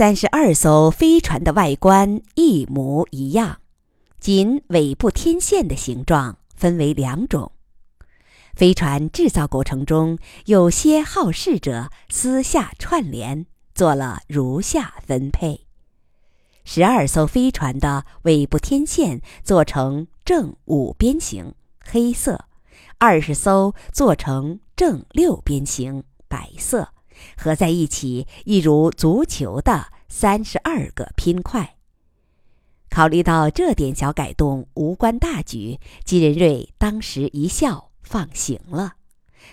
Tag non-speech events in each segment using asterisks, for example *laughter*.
三十二艘飞船的外观一模一样，仅尾部天线的形状分为两种。飞船制造过程中，有些好事者私下串联，做了如下分配：十二艘飞船的尾部天线做成正五边形，黑色；二十艘做成正六边形，白色。合在一起，一如足球的三十二个拼块。考虑到这点小改动无关大局，吉仁瑞当时一笑，放行了。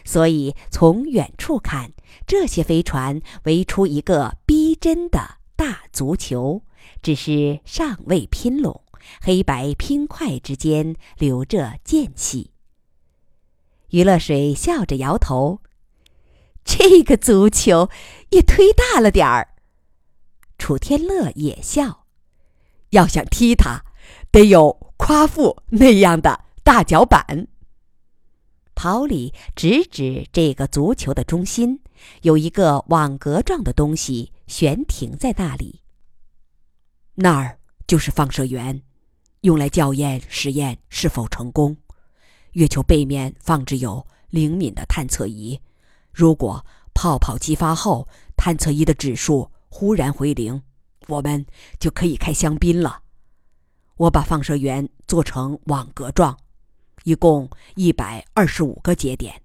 所以从远处看，这些飞船围出一个逼真的大足球，只是尚未拼拢，黑白拼块之间留着间隙。余乐水笑着摇头。这个足球也忒大了点儿。楚天乐也笑，要想踢它，得有夸父那样的大脚板。跑里直指这个足球的中心，有一个网格状的东西悬停在那里。那儿就是放射源，用来校验实验是否成功。月球背面放置有灵敏的探测仪。如果泡泡激发后，探测仪的指数忽然回零，我们就可以开香槟了。我把放射源做成网格状，一共一百二十五个节点，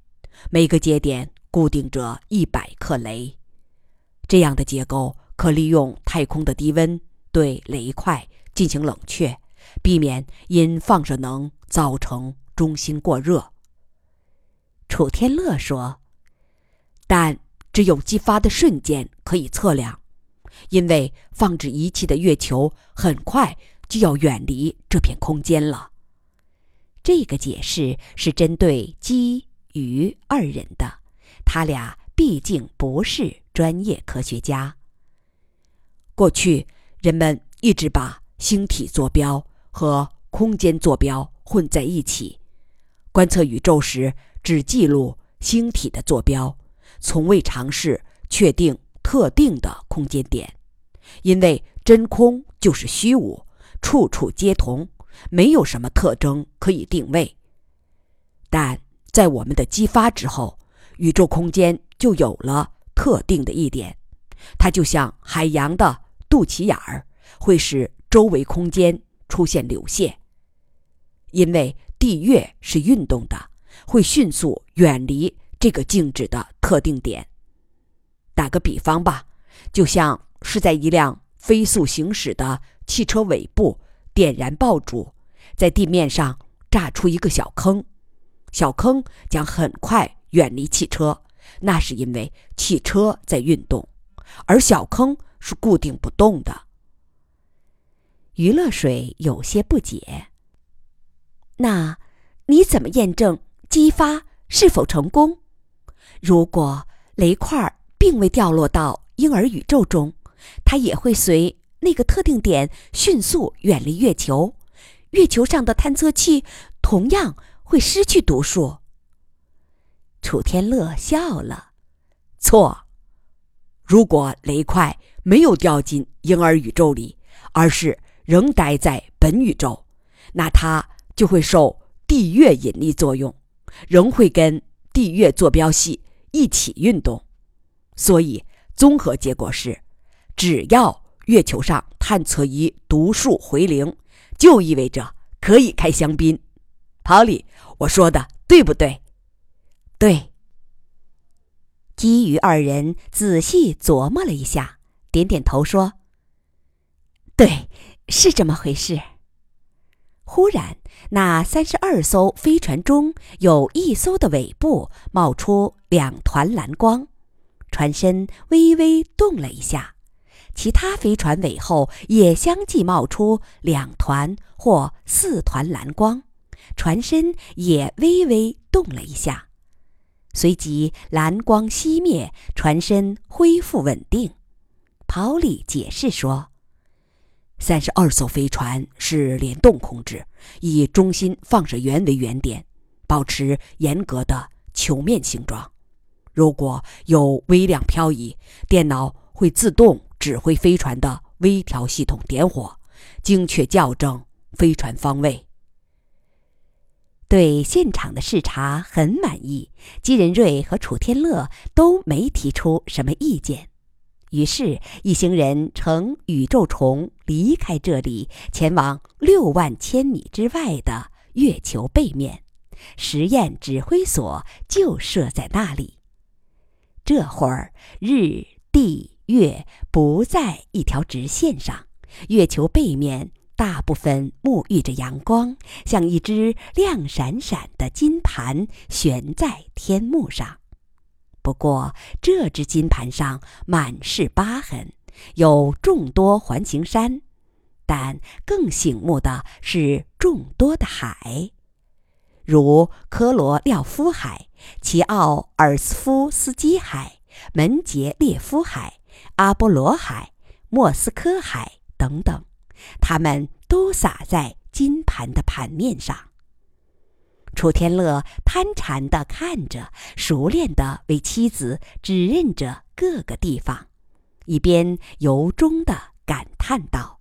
每个节点固定着一百克镭。这样的结构可利用太空的低温对镭块进行冷却，避免因放射能造成中心过热。楚天乐说。但只有激发的瞬间可以测量，因为放置仪器的月球很快就要远离这片空间了。这个解释是针对基于二人的，他俩毕竟不是专业科学家。过去人们一直把星体坐标和空间坐标混在一起，观测宇宙时只记录星体的坐标。从未尝试确定特定的空间点，因为真空就是虚无，处处皆同，没有什么特征可以定位。但在我们的激发之后，宇宙空间就有了特定的一点，它就像海洋的肚脐眼儿，会使周围空间出现流线。因为地月是运动的，会迅速远离。这个静止的特定点，打个比方吧，就像是在一辆飞速行驶的汽车尾部点燃爆竹，在地面上炸出一个小坑，小坑将很快远离汽车，那是因为汽车在运动，而小坑是固定不动的。余乐水有些不解，那你怎么验证激发是否成功？如果雷块并未掉落到婴儿宇宙中，它也会随那个特定点迅速远离月球，月球上的探测器同样会失去读数。楚天乐笑了，错。如果雷块没有掉进婴儿宇宙里，而是仍待在本宇宙，那它就会受地月引力作用，仍会跟地月坐标系。一起运动，所以综合结果是，只要月球上探测仪读数回零，就意味着可以开香槟。跑里，我说的对不对？对。基于二人仔细琢磨了一下，点点头说：“对，是这么回事。”忽然，那三十二艘飞船中有一艘的尾部冒出两团蓝光，船身微微动了一下；其他飞船尾后也相继冒出两团或四团蓝光，船身也微微动了一下。随即蓝光熄灭，船身恢复稳定。跑里解释说。三十二艘飞船是联动控制，以中心放射源为原点，保持严格的球面形状。如果有微量漂移，电脑会自动指挥飞船的微调系统点火，精确校正飞船方位。对现场的视察很满意，姬仁瑞和楚天乐都没提出什么意见。于是，一行人乘宇宙虫离开这里，前往六万千米之外的月球背面，实验指挥所就设在那里。这会儿，日、地、月不在一条直线上，月球背面。大部分沐浴着阳光，像一只亮闪闪的金盘悬在天幕上。不过，这只金盘上满是疤痕，有众多环形山，但更醒目的是众多的海，如科罗廖夫海、齐奥尔斯夫斯基海、门捷列夫海、阿波罗海、莫斯科海等等。它们都洒在金盘的盘面上。楚天乐贪馋地看着，熟练地为妻子指认着各个地方，一边由衷地感叹道：“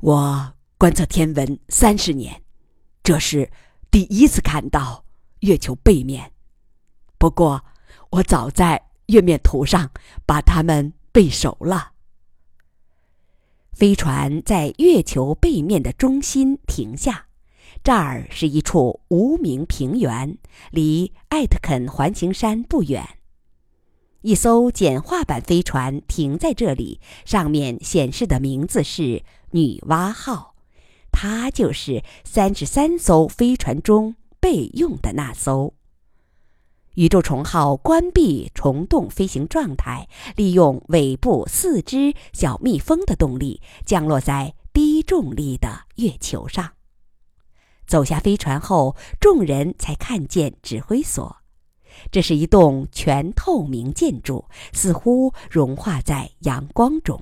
我观测天文三十年，这是第一次看到月球背面。不过，我早在月面图上把它们背熟了。”飞船在月球背面的中心停下，这儿是一处无名平原，离艾特肯环形山不远。一艘简化版飞船停在这里，上面显示的名字是“女娲号”，它就是三十三艘飞船中备用的那艘。宇宙虫号关闭虫洞飞行状态，利用尾部四只小蜜蜂的动力，降落在低重力的月球上。走下飞船后，众人才看见指挥所。这是一栋全透明建筑，似乎融化在阳光中。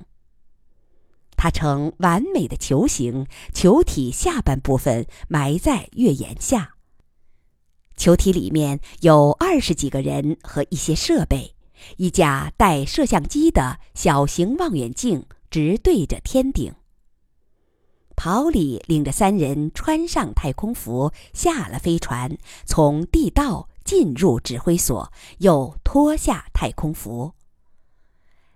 它呈完美的球形，球体下半部分埋在月岩下。球体里面有二十几个人和一些设备，一架带摄像机的小型望远镜直对着天顶。跑里领着三人穿上太空服，下了飞船，从地道进入指挥所，又脱下太空服。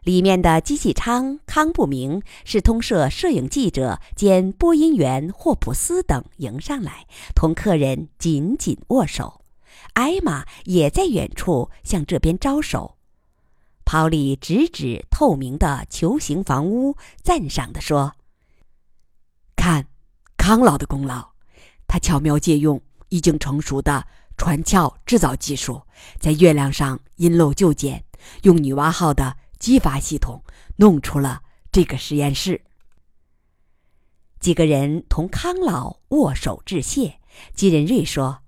里面的机器舱康不明是通社摄影记者兼播音员霍普斯等迎上来，同客人紧紧握手。艾玛也在远处向这边招手。跑里指指透明的球形房屋，赞赏地说：“看，康老的功劳，他巧妙借用已经成熟的船壳制造技术，在月亮上因陋就简，用女娲号的。”激发系统弄出了这个实验室。几个人同康老握手致谢。吉仁瑞说：“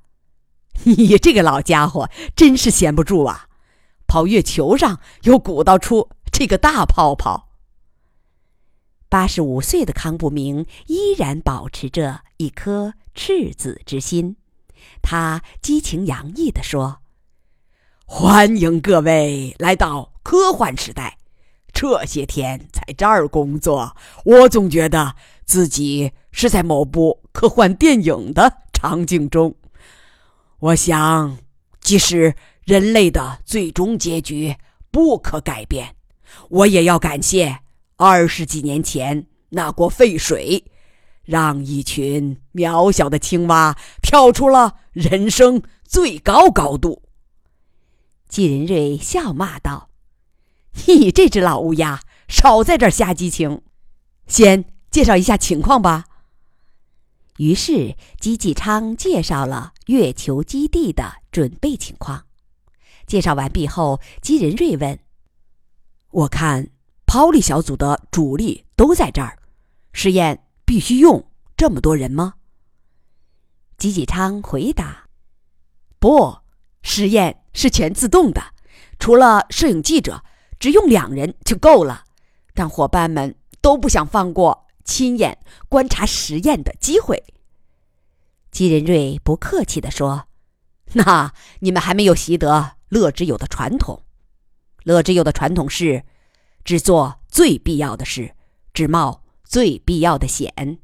你这个老家伙真是闲不住啊！跑月球上又鼓捣出这个大泡泡。”八十五岁的康不明依然保持着一颗赤子之心，他激情洋溢地说：“欢迎各位来到。”科幻时代，这些天在这儿工作，我总觉得自己是在某部科幻电影的场景中。我想，即使人类的最终结局不可改变，我也要感谢二十几年前那锅沸水，让一群渺小的青蛙跳出了人生最高高度。季仁瑞笑骂道。你这只老乌鸦，少在这儿瞎激情！先介绍一下情况吧。于是吉吉昌介绍了月球基地的准备情况。介绍完毕后，吉仁瑞问：“我看抛力小组的主力都在这儿，实验必须用这么多人吗？”吉吉昌回答：“不，实验是全自动的，除了摄影记者。”只用两人就够了，但伙伴们都不想放过亲眼观察实验的机会。吉仁瑞不客气地说：“那你们还没有习得乐之友的传统。乐之友的传统是，只做最必要的事，只冒最必要的险。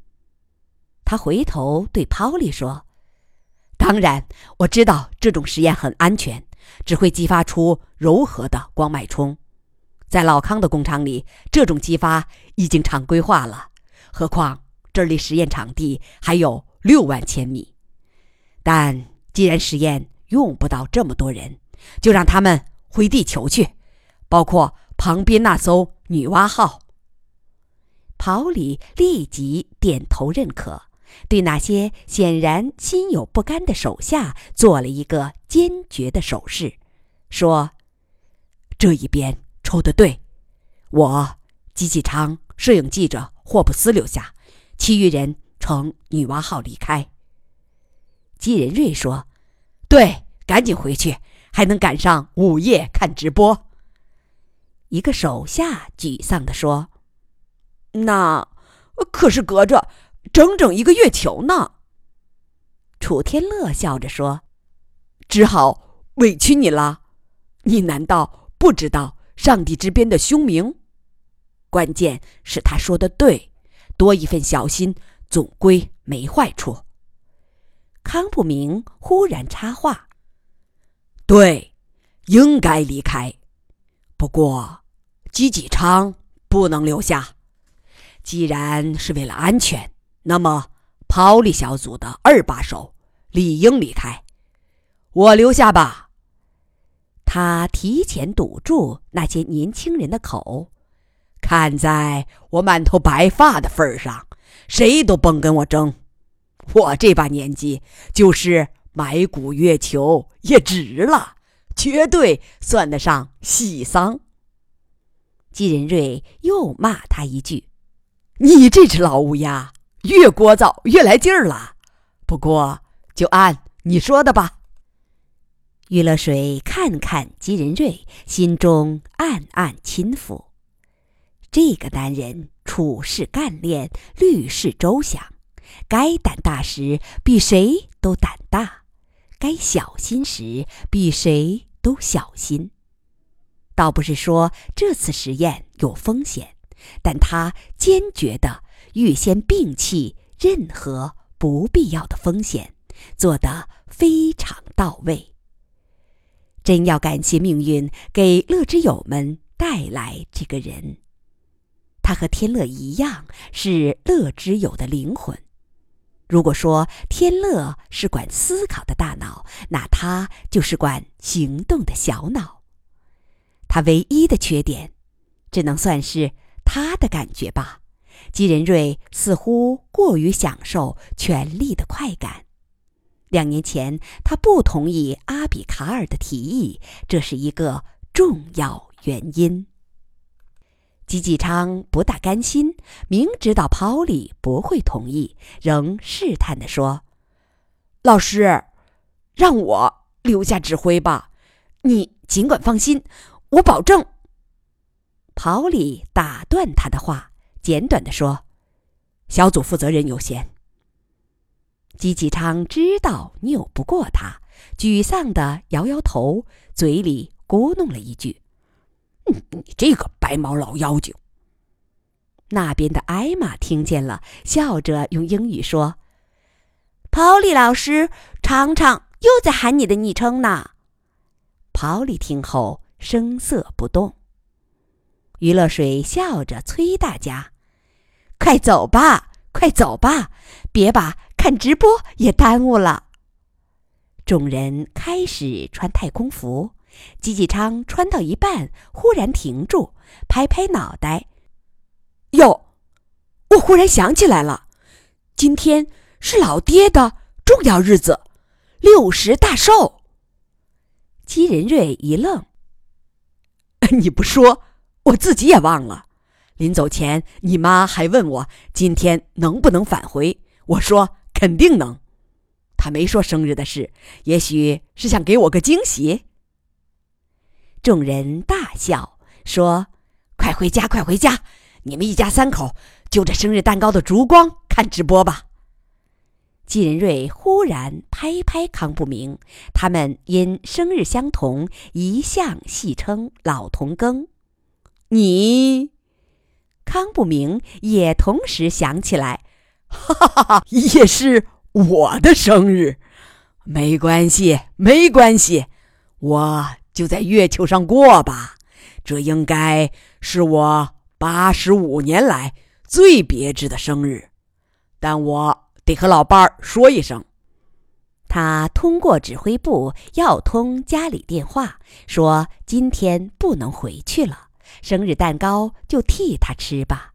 他回头对泡利说：“当然，我知道这种实验很安全，只会激发出柔和的光脉冲。在老康的工厂里，这种激发已经常规化了。何况这儿离实验场地还有六万千米。但既然实验用不到这么多人，就让他们回地球去，包括旁边那艘女娲号。”跑里立即点头认可，对那些显然心有不甘的手下做了一个坚决的手势，说：“这一边抽的对，我机器仓摄影记者霍布斯留下，其余人乘女娲号离开。”吉仁瑞说：“对，赶紧回去，还能赶上午夜看直播。”一个手下沮丧地说。那可是隔着整整一个月球呢。楚天乐笑着说：“只好委屈你了。你难道不知道上帝之鞭的凶名？关键是他说的对，多一份小心总归没坏处。”康不明忽然插话：“对，应该离开。不过，姬继昌不能留下。”既然是为了安全，那么抛离小组的二把手理应离开，我留下吧。他提前堵住那些年轻人的口，看在我满头白发的份上，谁都甭跟我争。我这把年纪，就是埋骨月球也值了，绝对算得上喜丧。季仁瑞又骂他一句。你这只老乌鸦，越聒噪越来劲儿了。不过，就按你说的吧。于乐水看看吉仁瑞，心中暗暗钦服。这个男人处事干练，虑事周详，该胆大时比谁都胆大，该小心时比谁都小心。倒不是说这次实验有风险。但他坚决地预先摒弃任何不必要的风险，做得非常到位。真要感谢命运给乐之友们带来这个人，他和天乐一样是乐之友的灵魂。如果说天乐是管思考的大脑，那他就是管行动的小脑。他唯一的缺点，只能算是。他的感觉吧，吉仁瑞似乎过于享受权力的快感。两年前，他不同意阿比卡尔的提议，这是一个重要原因。吉吉昌不大甘心，明知道泡利不会同意，仍试探地说：“老师，让我留下指挥吧，你尽管放心，我保证。”跑里打断他的话，简短的说：“小组负责人优先。”姬启昌知道拗不过他，沮丧的摇摇头，嘴里咕哝了一句：“你这个白毛老妖精。”那边的艾玛听见了，笑着用英语说：“跑里老师常常又在喊你的昵称呢。”跑里听后声色不动。于乐水笑着催大家：“快走吧，快走吧，别把看直播也耽误了。”众人开始穿太空服，吉吉昌穿到一半，忽然停住，拍拍脑袋：“哟，我忽然想起来了，今天是老爹的重要日子，六十大寿。”姬仁瑞一愣：“ *laughs* 你不说？”我自己也忘了，临走前，你妈还问我今天能不能返回。我说肯定能。她没说生日的事，也许是想给我个惊喜。众人大笑，说：“快回家，快回家！你们一家三口就着生日蛋糕的烛光看直播吧。”季仁瑞忽然拍拍康不明，他们因生日相同，一向戏称老同庚。你，康不明也同时想起来，哈哈哈，也是我的生日。没关系，没关系，我就在月球上过吧。这应该是我八十五年来最别致的生日，但我得和老伴儿说一声。他通过指挥部要通家里电话，说今天不能回去了，生日蛋糕就替他吃吧。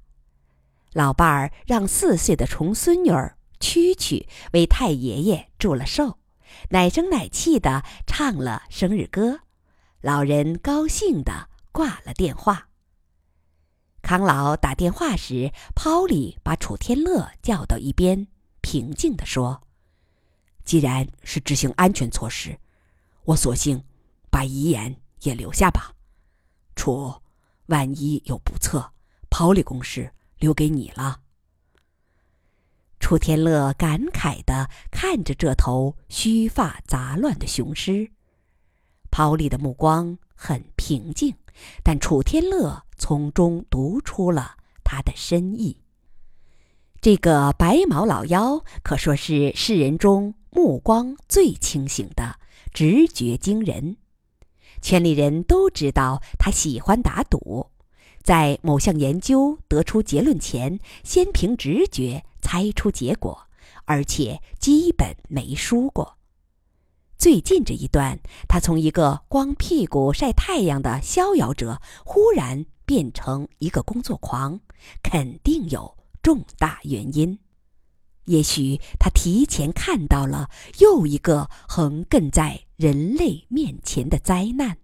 老伴儿让四岁的重孙女儿蛐蛐为太爷爷祝了寿，奶声奶气的唱了生日歌，老人高兴的挂了电话。康老打电话时，抛里把楚天乐叫到一边，平静地说。既然是执行安全措施，我索性把遗言也留下吧。楚，万一有不测，抛里公事留给你了。楚天乐感慨地看着这头须发杂乱的雄狮，刨里的目光很平静，但楚天乐从中读出了他的深意。这个白毛老妖可说是世人中。目光最清醒的，直觉惊人。圈里人都知道他喜欢打赌，在某项研究得出结论前，先凭直觉猜出结果，而且基本没输过。最近这一段，他从一个光屁股晒太阳的逍遥者，忽然变成一个工作狂，肯定有重大原因。也许他提前看到了又一个横亘在人类面前的灾难。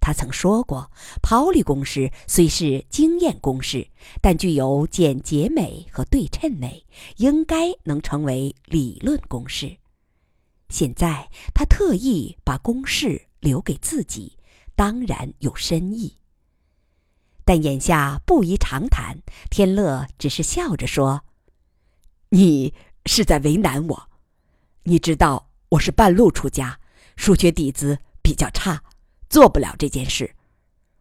他曾说过，刨里公式虽是经验公式，但具有简洁美和对称美，应该能成为理论公式。现在他特意把公事留给自己，当然有深意。但眼下不宜长谈，天乐只是笑着说。你是在为难我，你知道我是半路出家，数学底子比较差，做不了这件事。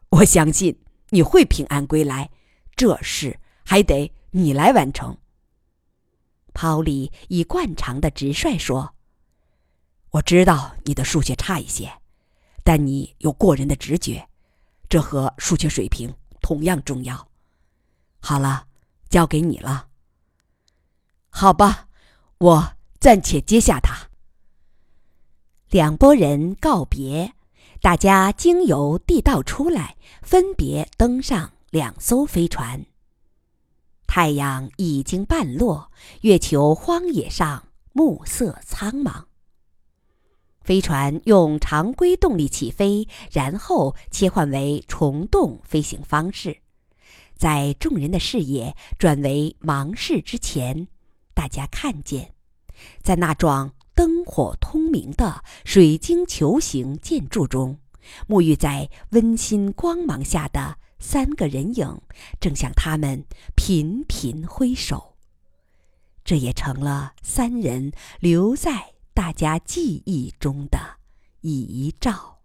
我相信你会平安归来，这事还得你来完成。抛里以惯常的直率说：“我知道你的数学差一些，但你有过人的直觉，这和数学水平同样重要。好了，交给你了。”好吧，我暂且接下他。两拨人告别，大家经由地道出来，分别登上两艘飞船。太阳已经半落，月球荒野上暮色苍茫。飞船用常规动力起飞，然后切换为虫洞飞行方式，在众人的视野转为盲视之前。大家看见，在那幢灯火通明的水晶球形建筑中，沐浴在温馨光芒下的三个人影，正向他们频频挥手。这也成了三人留在大家记忆中的遗照。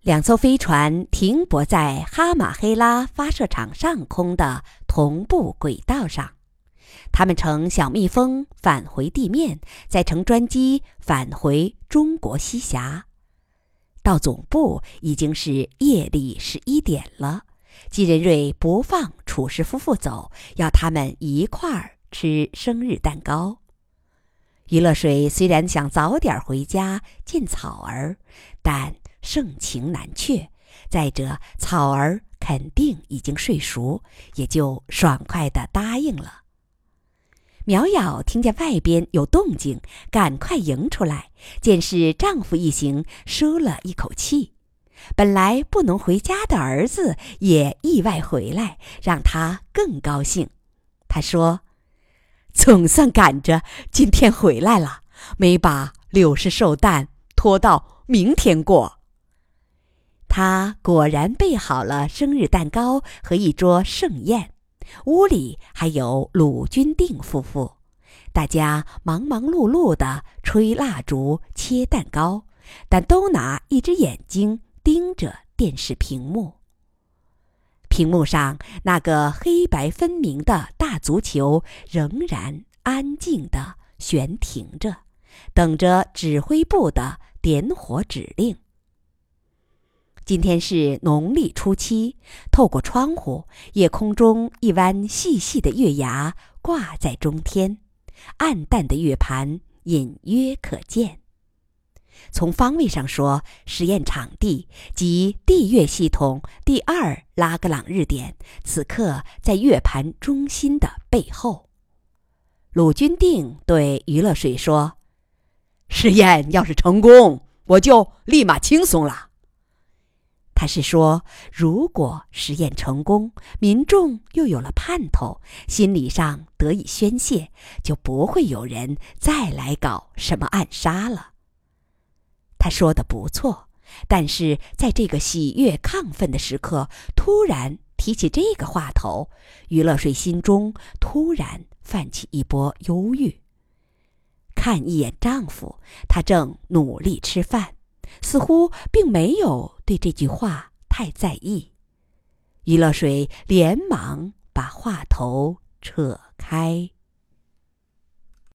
两艘飞船停泊在哈马黑拉发射场上空的同步轨道上，他们乘小蜜蜂返回地面，再乘专机返回中国西峡。到总部已经是夜里十一点了。季仁瑞不放楚氏夫妇走，要他们一块儿吃生日蛋糕。于乐水虽然想早点回家见草儿，但。盛情难却，再者草儿肯定已经睡熟，也就爽快的答应了。苗瑶听见外边有动静，赶快迎出来，见是丈夫一行，舒了一口气。本来不能回家的儿子也意外回来，让她更高兴。她说：“总算赶着今天回来了，没把柳氏寿诞拖到明天过。”他果然备好了生日蛋糕和一桌盛宴，屋里还有鲁君定夫妇，大家忙忙碌碌地吹蜡烛、切蛋糕，但都拿一只眼睛盯着电视屏幕。屏幕上那个黑白分明的大足球仍然安静地悬停着，等着指挥部的点火指令。今天是农历初七，透过窗户，夜空中一弯细细的月牙挂在中天，暗淡的月盘隐约可见。从方位上说，实验场地即地月系统第二拉格朗日点，此刻在月盘中心的背后。鲁军定对余乐水说：“实验要是成功，我就立马轻松了。”他是说，如果实验成功，民众又有了盼头，心理上得以宣泄，就不会有人再来搞什么暗杀了。他说的不错，但是在这个喜悦亢奋的时刻，突然提起这个话头，于乐水心中突然泛起一波忧郁。看一眼丈夫，他正努力吃饭，似乎并没有对这句话太在意。于乐水连忙把话头扯开。